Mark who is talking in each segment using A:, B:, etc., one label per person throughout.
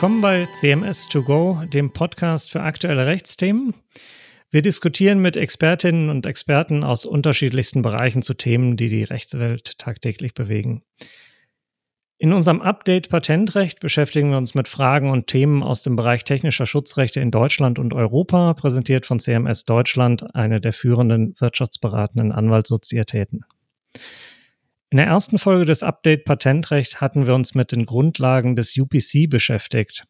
A: Willkommen bei CMS2Go, dem Podcast für aktuelle Rechtsthemen. Wir diskutieren mit Expertinnen und Experten aus unterschiedlichsten Bereichen zu Themen, die die Rechtswelt tagtäglich bewegen. In unserem Update Patentrecht beschäftigen wir uns mit Fragen und Themen aus dem Bereich technischer Schutzrechte in Deutschland und Europa, präsentiert von CMS Deutschland, eine der führenden wirtschaftsberatenden Anwaltssozietäten. In der ersten Folge des Update Patentrecht hatten wir uns mit den Grundlagen des UPC beschäftigt,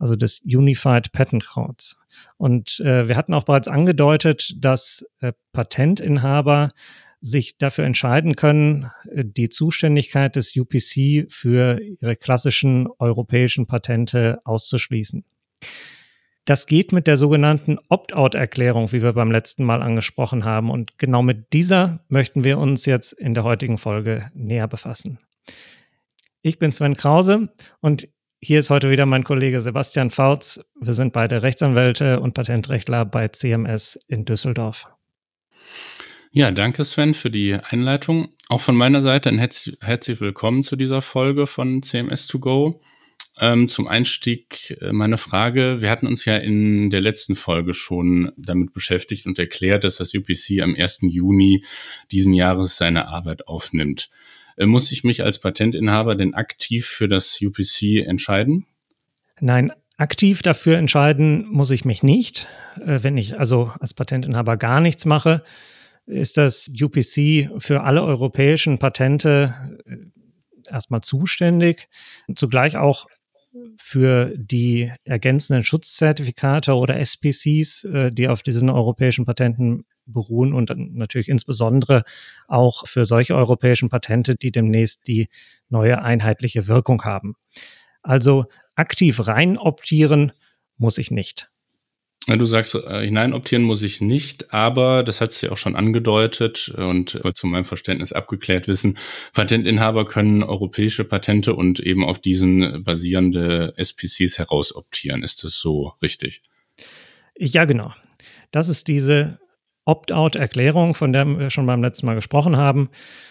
A: also des Unified Patent Codes. Und äh, wir hatten auch bereits angedeutet, dass äh, Patentinhaber sich dafür entscheiden können, äh, die Zuständigkeit des UPC für ihre klassischen europäischen Patente auszuschließen. Das geht mit der sogenannten Opt-out-Erklärung, wie wir beim letzten Mal angesprochen haben. Und genau mit dieser möchten wir uns jetzt in der heutigen Folge näher befassen. Ich bin Sven Krause und hier ist heute wieder mein Kollege Sebastian Fautz. Wir sind beide Rechtsanwälte und Patentrechtler bei CMS in Düsseldorf.
B: Ja, danke Sven für die Einleitung. Auch von meiner Seite ein herzlich, willkommen zu dieser Folge von CMS2Go. Ähm, zum Einstieg äh, meine Frage. Wir hatten uns ja in der letzten Folge schon damit beschäftigt und erklärt, dass das UPC am 1. Juni diesen Jahres seine Arbeit aufnimmt. Äh, muss ich mich als Patentinhaber denn aktiv für das UPC entscheiden?
A: Nein, aktiv dafür entscheiden muss ich mich nicht. Äh, wenn ich also als Patentinhaber gar nichts mache, ist das UPC für alle europäischen Patente äh, erstmal zuständig, zugleich auch für die ergänzenden Schutzzertifikate oder SPCs, äh, die auf diesen europäischen Patenten beruhen und natürlich insbesondere auch für solche europäischen Patente, die demnächst die neue einheitliche Wirkung haben. Also aktiv rein optieren muss ich nicht.
B: Du sagst, äh, hineinoptieren muss ich nicht, aber das hat du ja auch schon angedeutet und zu meinem Verständnis abgeklärt wissen, Patentinhaber können europäische Patente und eben auf diesen basierende SPCs herausoptieren. Ist das so richtig?
A: Ja, genau. Das ist diese Opt-out-Erklärung, von der wir schon beim letzten Mal gesprochen haben.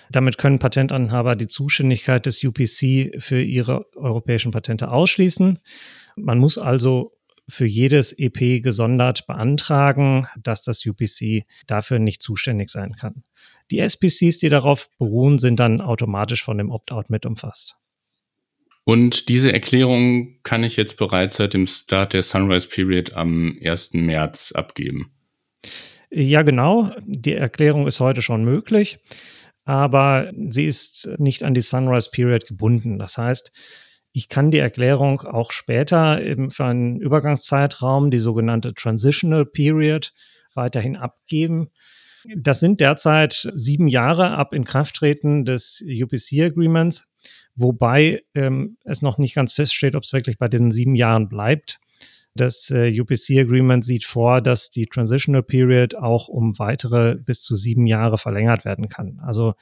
A: Damit können Patentinhaber die Zuständigkeit des UPC für ihre europäischen Patente ausschließen. Man muss also für jedes EP gesondert beantragen, dass das UPC dafür nicht zuständig sein kann. Die SPCs, die darauf beruhen, sind dann automatisch von dem Opt-out mit umfasst.
B: Und diese Erklärung kann ich jetzt bereits seit dem Start der Sunrise Period am 1. März abgeben.
A: Ja, genau. Die Erklärung ist heute schon möglich, aber sie ist nicht an die Sunrise Period gebunden. Das heißt, ich kann die Erklärung auch später eben für einen Übergangszeitraum, die sogenannte Transitional Period, weiterhin abgeben. Das sind derzeit sieben Jahre ab Inkrafttreten des UPC Agreements, wobei ähm, es noch nicht ganz feststeht, ob es wirklich bei diesen sieben Jahren bleibt. Das äh, UPC Agreement sieht vor, dass die Transitional Period auch um weitere bis zu sieben Jahre verlängert werden kann. Also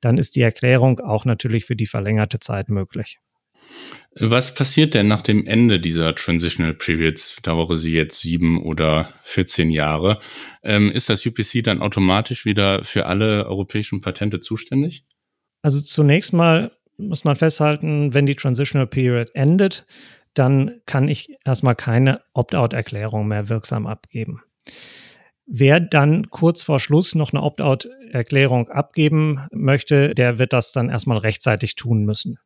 A: dann ist die Erklärung auch natürlich für die verlängerte Zeit möglich.
B: Was passiert denn nach dem Ende dieser Transitional Periods? Dauere sie jetzt sieben oder 14 Jahre. Ähm, ist das UPC dann automatisch wieder für alle europäischen Patente zuständig?
A: Also zunächst mal muss man festhalten, wenn die Transitional Period endet, dann kann ich erstmal keine Opt-out-Erklärung mehr wirksam abgeben. Wer dann kurz vor Schluss noch eine Opt-out-Erklärung abgeben möchte, der wird das dann erstmal rechtzeitig tun müssen.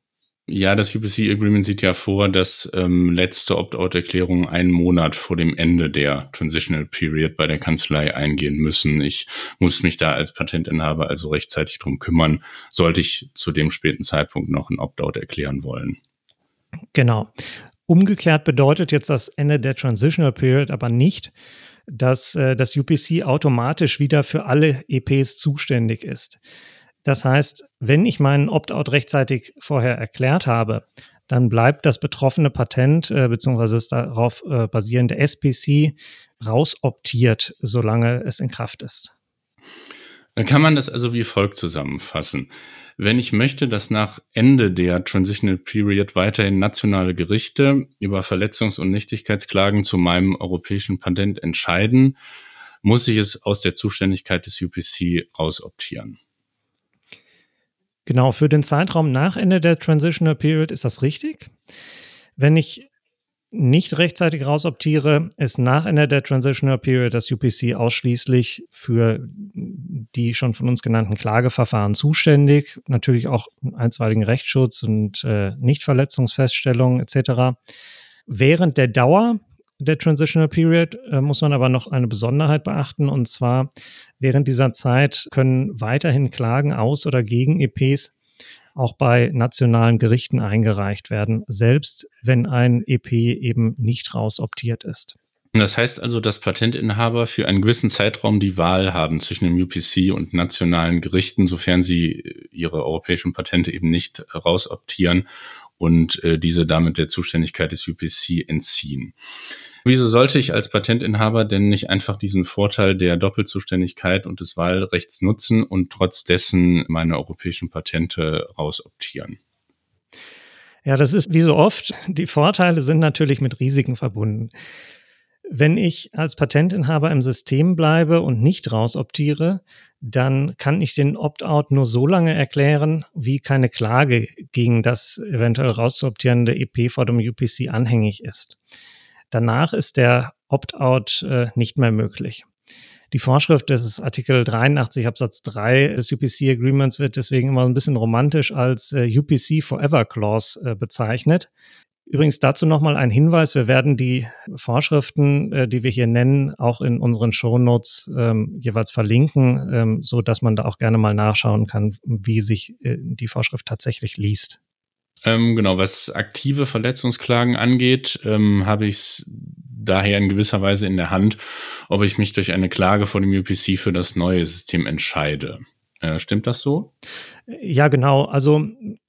B: Ja, das UPC Agreement sieht ja vor, dass ähm, letzte Opt-out-Erklärungen einen Monat vor dem Ende der Transitional Period bei der Kanzlei eingehen müssen. Ich muss mich da als Patentinhaber also rechtzeitig drum kümmern, sollte ich zu dem späten Zeitpunkt noch ein Opt-out erklären wollen.
A: Genau. Umgekehrt bedeutet jetzt das Ende der Transitional Period aber nicht, dass äh, das UPC automatisch wieder für alle EPs zuständig ist. Das heißt, wenn ich meinen Opt-out rechtzeitig vorher erklärt habe, dann bleibt das betroffene Patent äh, bzw. das darauf äh, basierende SPC rausoptiert, solange es in Kraft ist.
B: Dann kann man das also wie folgt zusammenfassen. Wenn ich möchte, dass nach Ende der Transitional Period weiterhin nationale Gerichte über Verletzungs- und Nichtigkeitsklagen zu meinem europäischen Patent entscheiden, muss ich es aus der Zuständigkeit des UPC rausoptieren.
A: Genau, für den Zeitraum nach Ende der Transitional Period ist das richtig. Wenn ich nicht rechtzeitig rausoptiere, ist nach Ende der Transitional Period das UPC ausschließlich für die schon von uns genannten Klageverfahren zuständig, natürlich auch einstweiligen Rechtsschutz und äh, Nichtverletzungsfeststellungen etc. Während der Dauer der Transitional Period äh, muss man aber noch eine Besonderheit beachten und zwar während dieser Zeit können weiterhin Klagen aus oder gegen EPs auch bei nationalen Gerichten eingereicht werden, selbst wenn ein EP eben nicht rausoptiert ist.
B: Das heißt also, dass Patentinhaber für einen gewissen Zeitraum die Wahl haben zwischen dem UPC und nationalen Gerichten, sofern sie ihre europäischen Patente eben nicht rausoptieren und äh, diese damit der Zuständigkeit des UPC entziehen. Wieso sollte ich als Patentinhaber denn nicht einfach diesen Vorteil der Doppelzuständigkeit und des Wahlrechts nutzen und trotz dessen meine europäischen Patente rausoptieren?
A: Ja, das ist wie so oft. Die Vorteile sind natürlich mit Risiken verbunden. Wenn ich als Patentinhaber im System bleibe und nicht rausoptiere, dann kann ich den Opt-out nur so lange erklären, wie keine Klage gegen das eventuell rauszuoptierende EP vor dem UPC anhängig ist. Danach ist der Opt-out äh, nicht mehr möglich. Die Vorschrift des Artikel 83 Absatz 3 des UPC Agreements wird deswegen immer ein bisschen romantisch als äh, UPC Forever Clause äh, bezeichnet. Übrigens dazu nochmal ein Hinweis. Wir werden die Vorschriften, äh, die wir hier nennen, auch in unseren Shownotes ähm, jeweils verlinken, ähm, so man da auch gerne mal nachschauen kann, wie sich äh, die Vorschrift tatsächlich liest.
B: Ähm, genau, was aktive Verletzungsklagen angeht, ähm, habe ich es daher in gewisser Weise in der Hand, ob ich mich durch eine Klage vor dem UPC für das neue System entscheide. Äh, stimmt das so?
A: Ja, genau. Also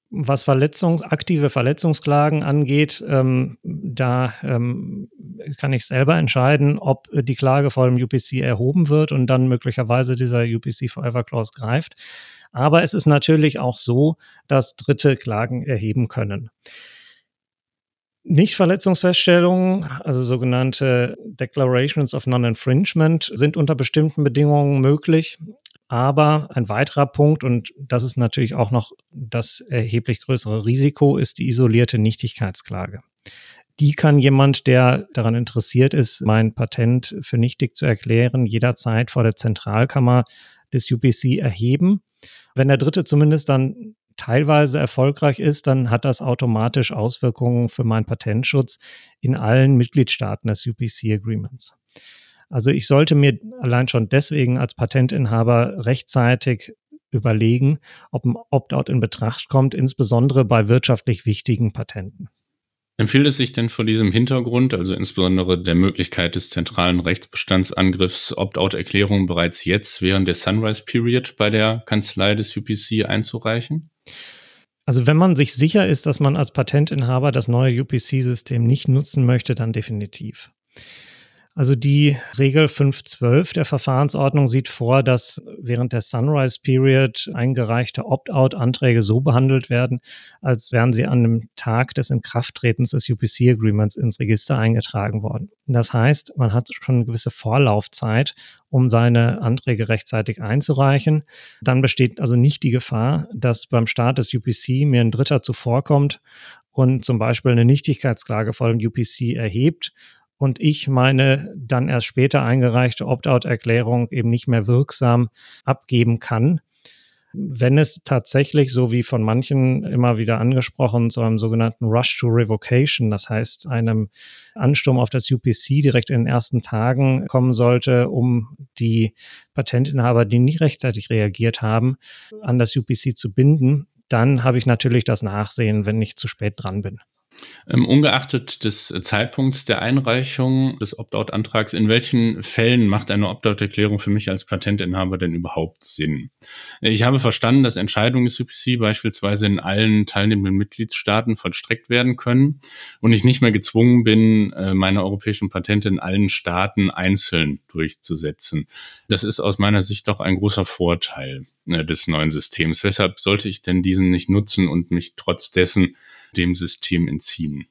A: was Verletzung, aktive Verletzungsklagen angeht, ähm, da ähm, kann ich selber entscheiden, ob die Klage vor dem UPC erhoben wird und dann möglicherweise dieser UPC Forever Clause greift. Aber es ist natürlich auch so, dass Dritte Klagen erheben können. Nichtverletzungsfeststellungen, also sogenannte Declarations of Non-Infringement, sind unter bestimmten Bedingungen möglich. Aber ein weiterer Punkt, und das ist natürlich auch noch das erheblich größere Risiko, ist die isolierte Nichtigkeitsklage. Die kann jemand, der daran interessiert ist, mein Patent für nichtig zu erklären, jederzeit vor der Zentralkammer des UPC erheben. Wenn der Dritte zumindest dann teilweise erfolgreich ist, dann hat das automatisch Auswirkungen für meinen Patentschutz in allen Mitgliedstaaten des UPC Agreements. Also ich sollte mir allein schon deswegen als Patentinhaber rechtzeitig überlegen, ob ein Opt-out in Betracht kommt, insbesondere bei wirtschaftlich wichtigen Patenten.
B: Empfiehlt es sich denn vor diesem Hintergrund, also insbesondere der Möglichkeit des zentralen Rechtsbestandsangriffs, Opt-out-Erklärungen bereits jetzt während der Sunrise Period bei der Kanzlei des UPC einzureichen?
A: Also wenn man sich sicher ist, dass man als Patentinhaber das neue UPC-System nicht nutzen möchte, dann definitiv. Also die Regel 512 der Verfahrensordnung sieht vor, dass während der Sunrise Period eingereichte Opt-out-Anträge so behandelt werden, als wären sie an dem Tag des Inkrafttretens des UPC Agreements ins Register eingetragen worden. Das heißt, man hat schon eine gewisse Vorlaufzeit, um seine Anträge rechtzeitig einzureichen. Dann besteht also nicht die Gefahr, dass beim Start des UPC mir ein Dritter zuvorkommt und zum Beispiel eine Nichtigkeitsklage vor dem UPC erhebt und ich meine dann erst später eingereichte Opt-out-Erklärung eben nicht mehr wirksam abgeben kann. Wenn es tatsächlich, so wie von manchen immer wieder angesprochen, zu einem sogenannten Rush to Revocation, das heißt einem Ansturm auf das UPC direkt in den ersten Tagen kommen sollte, um die Patentinhaber, die nicht rechtzeitig reagiert haben, an das UPC zu binden, dann habe ich natürlich das Nachsehen, wenn ich zu spät dran bin.
B: Ähm, ungeachtet des Zeitpunkts der Einreichung des Opt-out-Antrags, in welchen Fällen macht eine Opt-out-Erklärung für mich als Patentinhaber denn überhaupt Sinn? Ich habe verstanden, dass Entscheidungen des UPC beispielsweise in allen teilnehmenden Mitgliedstaaten vollstreckt werden können und ich nicht mehr gezwungen bin, äh, meine europäischen Patente in allen Staaten einzeln durchzusetzen. Das ist aus meiner Sicht doch ein großer Vorteil äh, des neuen Systems. Weshalb sollte ich denn diesen nicht nutzen und mich trotz dessen dem System entziehen.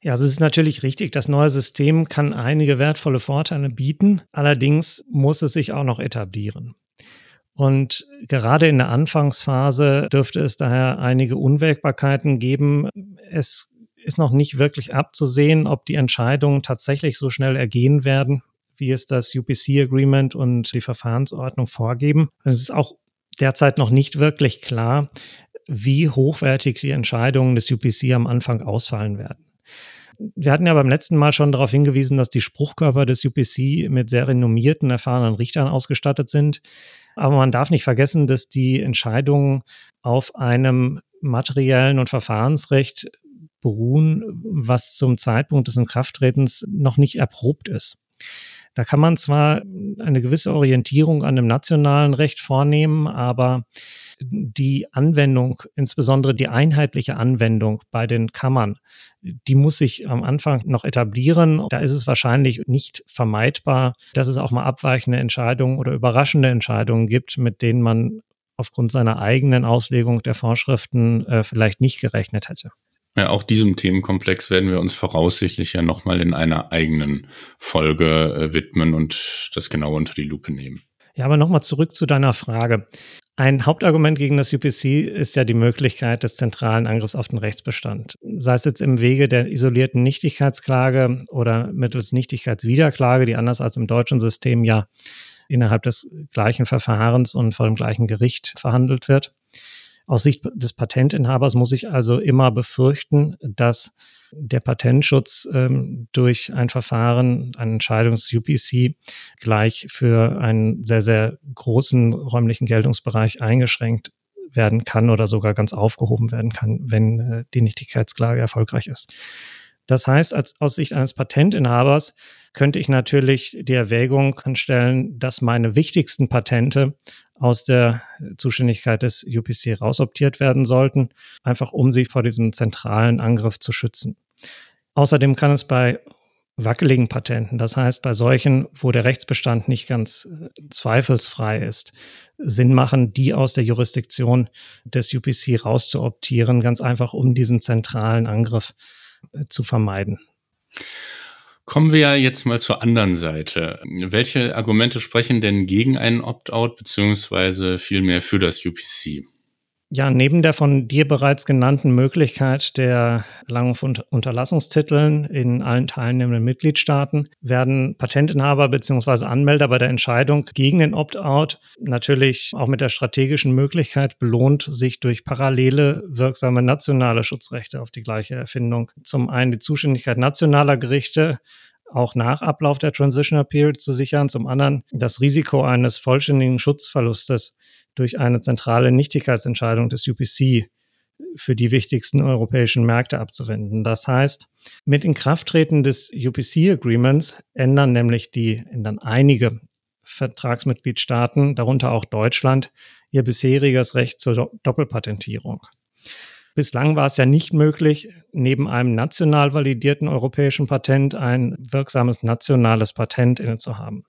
A: Ja, also es ist natürlich richtig, das neue System kann einige wertvolle Vorteile bieten, allerdings muss es sich auch noch etablieren. Und gerade in der Anfangsphase dürfte es daher einige Unwägbarkeiten geben. Es ist noch nicht wirklich abzusehen, ob die Entscheidungen tatsächlich so schnell ergehen werden, wie es das UPC-Agreement und die Verfahrensordnung vorgeben. Es ist auch derzeit noch nicht wirklich klar, wie hochwertig die Entscheidungen des UPC am Anfang ausfallen werden. Wir hatten ja beim letzten Mal schon darauf hingewiesen, dass die Spruchkörper des UPC mit sehr renommierten, erfahrenen Richtern ausgestattet sind. Aber man darf nicht vergessen, dass die Entscheidungen auf einem materiellen und Verfahrensrecht beruhen, was zum Zeitpunkt des Inkrafttretens noch nicht erprobt ist. Da kann man zwar eine gewisse Orientierung an dem nationalen Recht vornehmen, aber die Anwendung, insbesondere die einheitliche Anwendung bei den Kammern, die muss sich am Anfang noch etablieren. Da ist es wahrscheinlich nicht vermeidbar, dass es auch mal abweichende Entscheidungen oder überraschende Entscheidungen gibt, mit denen man aufgrund seiner eigenen Auslegung der Vorschriften äh, vielleicht nicht gerechnet hätte.
B: Ja, auch diesem Themenkomplex werden wir uns voraussichtlich ja nochmal in einer eigenen Folge äh, widmen und das genau unter die Lupe nehmen.
A: Ja, aber nochmal zurück zu deiner Frage. Ein Hauptargument gegen das UPC ist ja die Möglichkeit des zentralen Angriffs auf den Rechtsbestand. Sei es jetzt im Wege der isolierten Nichtigkeitsklage oder mittels Nichtigkeitswiederklage, die anders als im deutschen System ja innerhalb des gleichen Verfahrens und vor dem gleichen Gericht verhandelt wird. Aus Sicht des Patentinhabers muss ich also immer befürchten, dass der Patentschutz ähm, durch ein Verfahren, eine Entscheidung des UPC gleich für einen sehr, sehr großen räumlichen Geltungsbereich eingeschränkt werden kann oder sogar ganz aufgehoben werden kann, wenn äh, die Nichtigkeitsklage erfolgreich ist. Das heißt, als, aus Sicht eines Patentinhabers könnte ich natürlich die Erwägung anstellen, dass meine wichtigsten Patente aus der Zuständigkeit des UPC rausoptiert werden sollten, einfach um sie vor diesem zentralen Angriff zu schützen. Außerdem kann es bei wackeligen Patenten, das heißt bei solchen, wo der Rechtsbestand nicht ganz äh, zweifelsfrei ist, Sinn machen, die aus der Jurisdiktion des UPC rauszuoptieren, ganz einfach um diesen zentralen Angriff äh, zu vermeiden.
B: Kommen wir ja jetzt mal zur anderen Seite. Welche Argumente sprechen denn gegen einen Opt-out beziehungsweise vielmehr für das UPC?
A: Ja, neben der von dir bereits genannten Möglichkeit der Erlangung von Unterlassungstiteln in allen teilnehmenden Mitgliedstaaten werden Patentinhaber bzw. Anmelder bei der Entscheidung gegen den Opt-out natürlich auch mit der strategischen Möglichkeit belohnt, sich durch parallele wirksame nationale Schutzrechte auf die gleiche Erfindung zum einen die Zuständigkeit nationaler Gerichte auch nach Ablauf der Transitional Period zu sichern, zum anderen das Risiko eines vollständigen Schutzverlustes durch eine zentrale Nichtigkeitsentscheidung des UPC für die wichtigsten europäischen Märkte abzuwenden. Das heißt, mit Inkrafttreten des UPC-Agreements ändern nämlich die ändern einige Vertragsmitgliedstaaten, darunter auch Deutschland, ihr bisheriges Recht zur Doppelpatentierung. Bislang war es ja nicht möglich, neben einem national validierten europäischen Patent ein wirksames nationales Patent inne zu haben.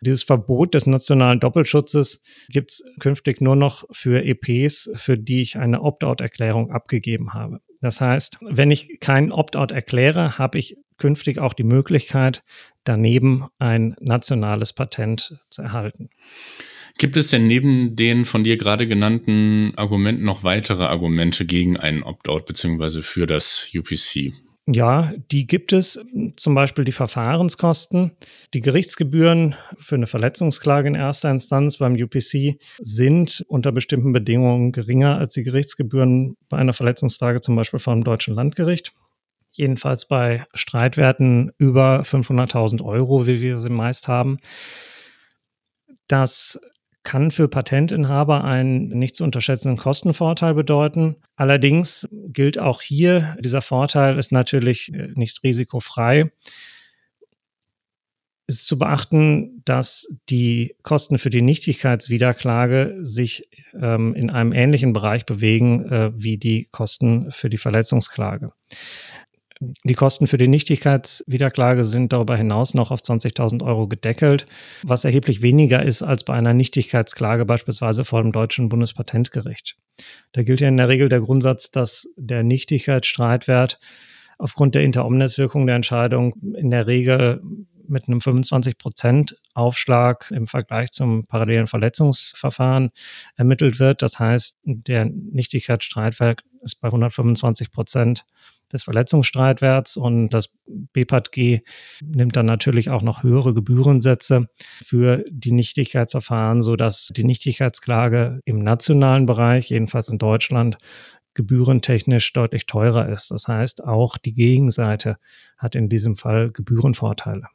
A: Dieses Verbot des nationalen Doppelschutzes gibt es künftig nur noch für EPs, für die ich eine Opt-out-Erklärung abgegeben habe. Das heißt, wenn ich keinen Opt-out erkläre, habe ich künftig auch die Möglichkeit, daneben ein nationales Patent zu erhalten.
B: Gibt es denn neben den von dir gerade genannten Argumenten noch weitere Argumente gegen einen Opt-out bzw. für das UPC?
A: Ja, die gibt es. Zum Beispiel die Verfahrenskosten. Die Gerichtsgebühren für eine Verletzungsklage in erster Instanz beim UPC sind unter bestimmten Bedingungen geringer als die Gerichtsgebühren bei einer Verletzungsklage zum Beispiel vom deutschen Landgericht. Jedenfalls bei Streitwerten über 500.000 Euro, wie wir sie meist haben. Das kann für Patentinhaber einen nicht zu unterschätzenden Kostenvorteil bedeuten. Allerdings gilt auch hier, dieser Vorteil ist natürlich äh, nicht risikofrei. Es ist zu beachten, dass die Kosten für die Nichtigkeitswiederklage sich ähm, in einem ähnlichen Bereich bewegen äh, wie die Kosten für die Verletzungsklage. Die Kosten für die Nichtigkeitswiederklage sind darüber hinaus noch auf 20.000 Euro gedeckelt, was erheblich weniger ist als bei einer Nichtigkeitsklage beispielsweise vor dem deutschen Bundespatentgericht. Da gilt ja in der Regel der Grundsatz, dass der Nichtigkeitsstreitwert aufgrund der Interomnes-Wirkung der Entscheidung in der Regel mit einem 25 Prozent Aufschlag im Vergleich zum parallelen Verletzungsverfahren ermittelt wird. Das heißt, der Nichtigkeitsstreitwert ist bei 125 Prozent des Verletzungsstreitwerts und das BPAT-G nimmt dann natürlich auch noch höhere Gebührensätze für die Nichtigkeitsverfahren, sodass die Nichtigkeitsklage im nationalen Bereich, jedenfalls in Deutschland, gebührentechnisch deutlich teurer ist. Das heißt, auch die Gegenseite hat in diesem Fall Gebührenvorteile.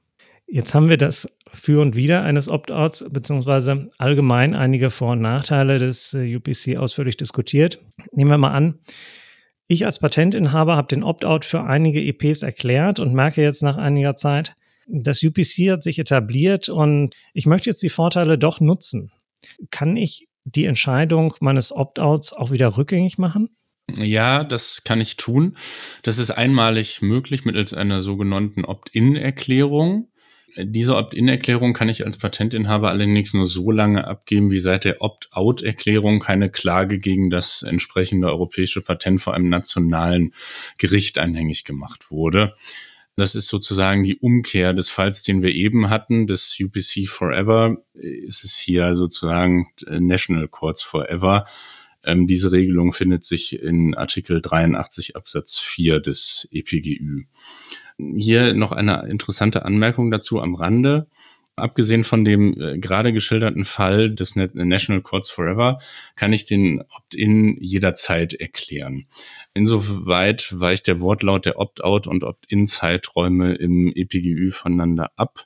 A: Jetzt haben wir das Für und Wider eines Opt-outs beziehungsweise allgemein einige Vor- und Nachteile des äh, UPC ausführlich diskutiert. Nehmen wir mal an, ich als Patentinhaber habe den Opt-out für einige EPs erklärt und merke jetzt nach einiger Zeit, das UPC hat sich etabliert und ich möchte jetzt die Vorteile doch nutzen. Kann ich die Entscheidung meines Opt-outs auch wieder rückgängig machen?
B: Ja, das kann ich tun. Das ist einmalig möglich mittels einer sogenannten Opt-in-Erklärung. Diese Opt-in-Erklärung kann ich als Patentinhaber allerdings nur so lange abgeben, wie seit der Opt-out-Erklärung keine Klage gegen das entsprechende europäische Patent vor einem nationalen Gericht anhängig gemacht wurde. Das ist sozusagen die Umkehr des Falls, den wir eben hatten, des UPC Forever. Ist es hier sozusagen National Courts Forever. Ähm, diese Regelung findet sich in Artikel 83 Absatz 4 des EPGÜ. Hier noch eine interessante Anmerkung dazu am Rande. Abgesehen von dem äh, gerade geschilderten Fall des National Courts Forever kann ich den Opt-in jederzeit erklären. Insoweit weicht der Wortlaut der Opt-out und Opt-in-Zeiträume im EPGÜ voneinander ab.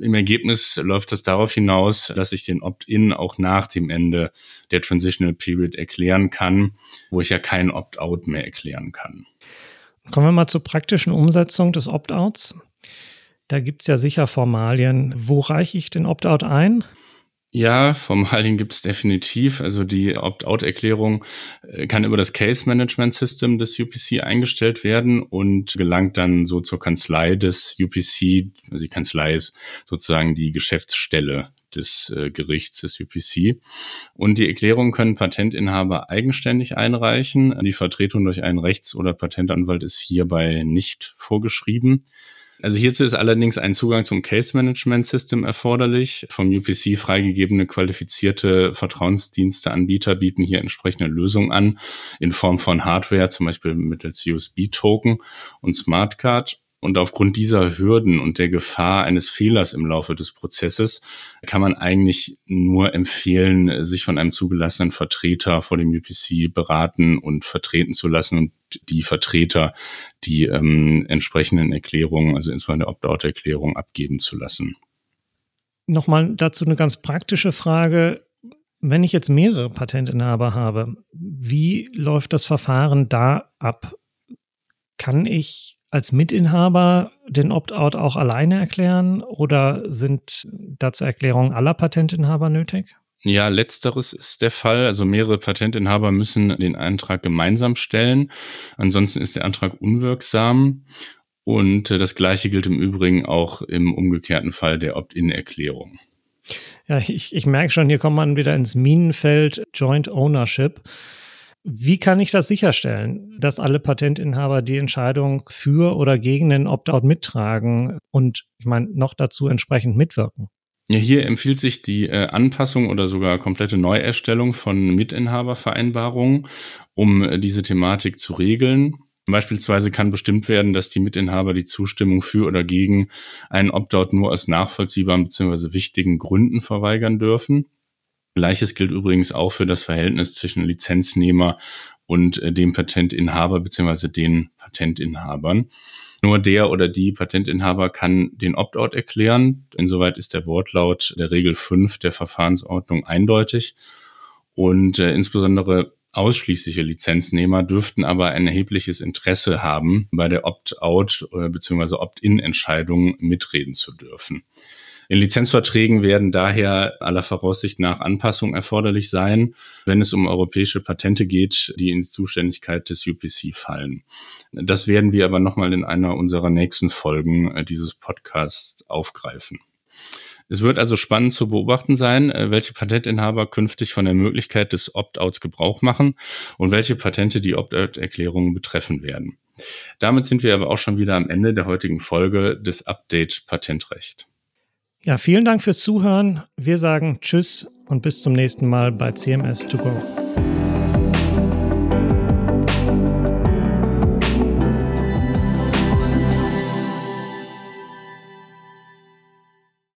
B: Im Ergebnis läuft es darauf hinaus, dass ich den Opt-in auch nach dem Ende der Transitional Period erklären kann, wo ich ja kein Opt-out mehr erklären kann.
A: Kommen wir mal zur praktischen Umsetzung des Opt-outs. Da gibt es ja sicher Formalien. Wo reiche ich den Opt-out ein?
B: Ja, Formalien gibt es definitiv. Also die Opt-out-Erklärung äh, kann über das Case Management System des UPC eingestellt werden und gelangt dann so zur Kanzlei des UPC. Also die Kanzlei ist sozusagen die Geschäftsstelle des äh, Gerichts des UPC. Und die Erklärungen können Patentinhaber eigenständig einreichen. Die Vertretung durch einen Rechts- oder Patentanwalt ist hierbei nicht vorgeschrieben. Also hierzu ist allerdings ein Zugang zum Case Management System erforderlich. Vom UPC freigegebene qualifizierte Vertrauensdiensteanbieter bieten hier entsprechende Lösungen an in Form von Hardware, zum Beispiel mittels USB-Token und Smartcard. Und aufgrund dieser Hürden und der Gefahr eines Fehlers im Laufe des Prozesses kann man eigentlich nur empfehlen, sich von einem zugelassenen Vertreter vor dem UPC beraten und vertreten zu lassen und die Vertreter die ähm, entsprechenden Erklärungen, also insbesondere Opt-out-Erklärung, abgeben zu lassen.
A: Nochmal dazu eine ganz praktische Frage. Wenn ich jetzt mehrere Patentinhaber habe, wie läuft das Verfahren da ab? Kann ich als Mitinhaber den Opt-out auch alleine erklären oder sind dazu Erklärungen aller Patentinhaber nötig?
B: Ja, letzteres ist der Fall. Also mehrere Patentinhaber müssen den Antrag gemeinsam stellen. Ansonsten ist der Antrag unwirksam. Und äh, das Gleiche gilt im Übrigen auch im umgekehrten Fall der Opt-in-Erklärung.
A: Ja, ich, ich merke schon, hier kommt man wieder ins Minenfeld Joint Ownership. Wie kann ich das sicherstellen, dass alle Patentinhaber die Entscheidung für oder gegen den Opt-out mittragen und ich meine noch dazu entsprechend mitwirken?
B: Ja, hier empfiehlt sich die äh, Anpassung oder sogar komplette Neuerstellung von Mitinhabervereinbarungen, um äh, diese Thematik zu regeln. Beispielsweise kann bestimmt werden, dass die Mitinhaber die Zustimmung für oder gegen einen Opt-out nur aus nachvollziehbaren bzw. wichtigen Gründen verweigern dürfen. Gleiches gilt übrigens auch für das Verhältnis zwischen Lizenznehmer und äh, dem Patentinhaber bzw. den Patentinhabern. Nur der oder die Patentinhaber kann den Opt-out erklären. Insoweit ist der Wortlaut der Regel 5 der Verfahrensordnung eindeutig. Und äh, insbesondere ausschließliche Lizenznehmer dürften aber ein erhebliches Interesse haben, bei der Opt-out äh, bzw. Opt-in-Entscheidung mitreden zu dürfen. In Lizenzverträgen werden daher aller Voraussicht nach Anpassungen erforderlich sein, wenn es um europäische Patente geht, die in die Zuständigkeit des UPC fallen. Das werden wir aber nochmal in einer unserer nächsten Folgen äh, dieses Podcasts aufgreifen. Es wird also spannend zu beobachten sein, äh, welche Patentinhaber künftig von der Möglichkeit des Opt-outs Gebrauch machen und welche Patente die Opt-out-Erklärungen betreffen werden. Damit sind wir aber auch schon wieder am Ende der heutigen Folge des Update Patentrecht.
A: Ja, vielen Dank fürs Zuhören. Wir sagen Tschüss und bis zum nächsten Mal bei CMS 2 Go.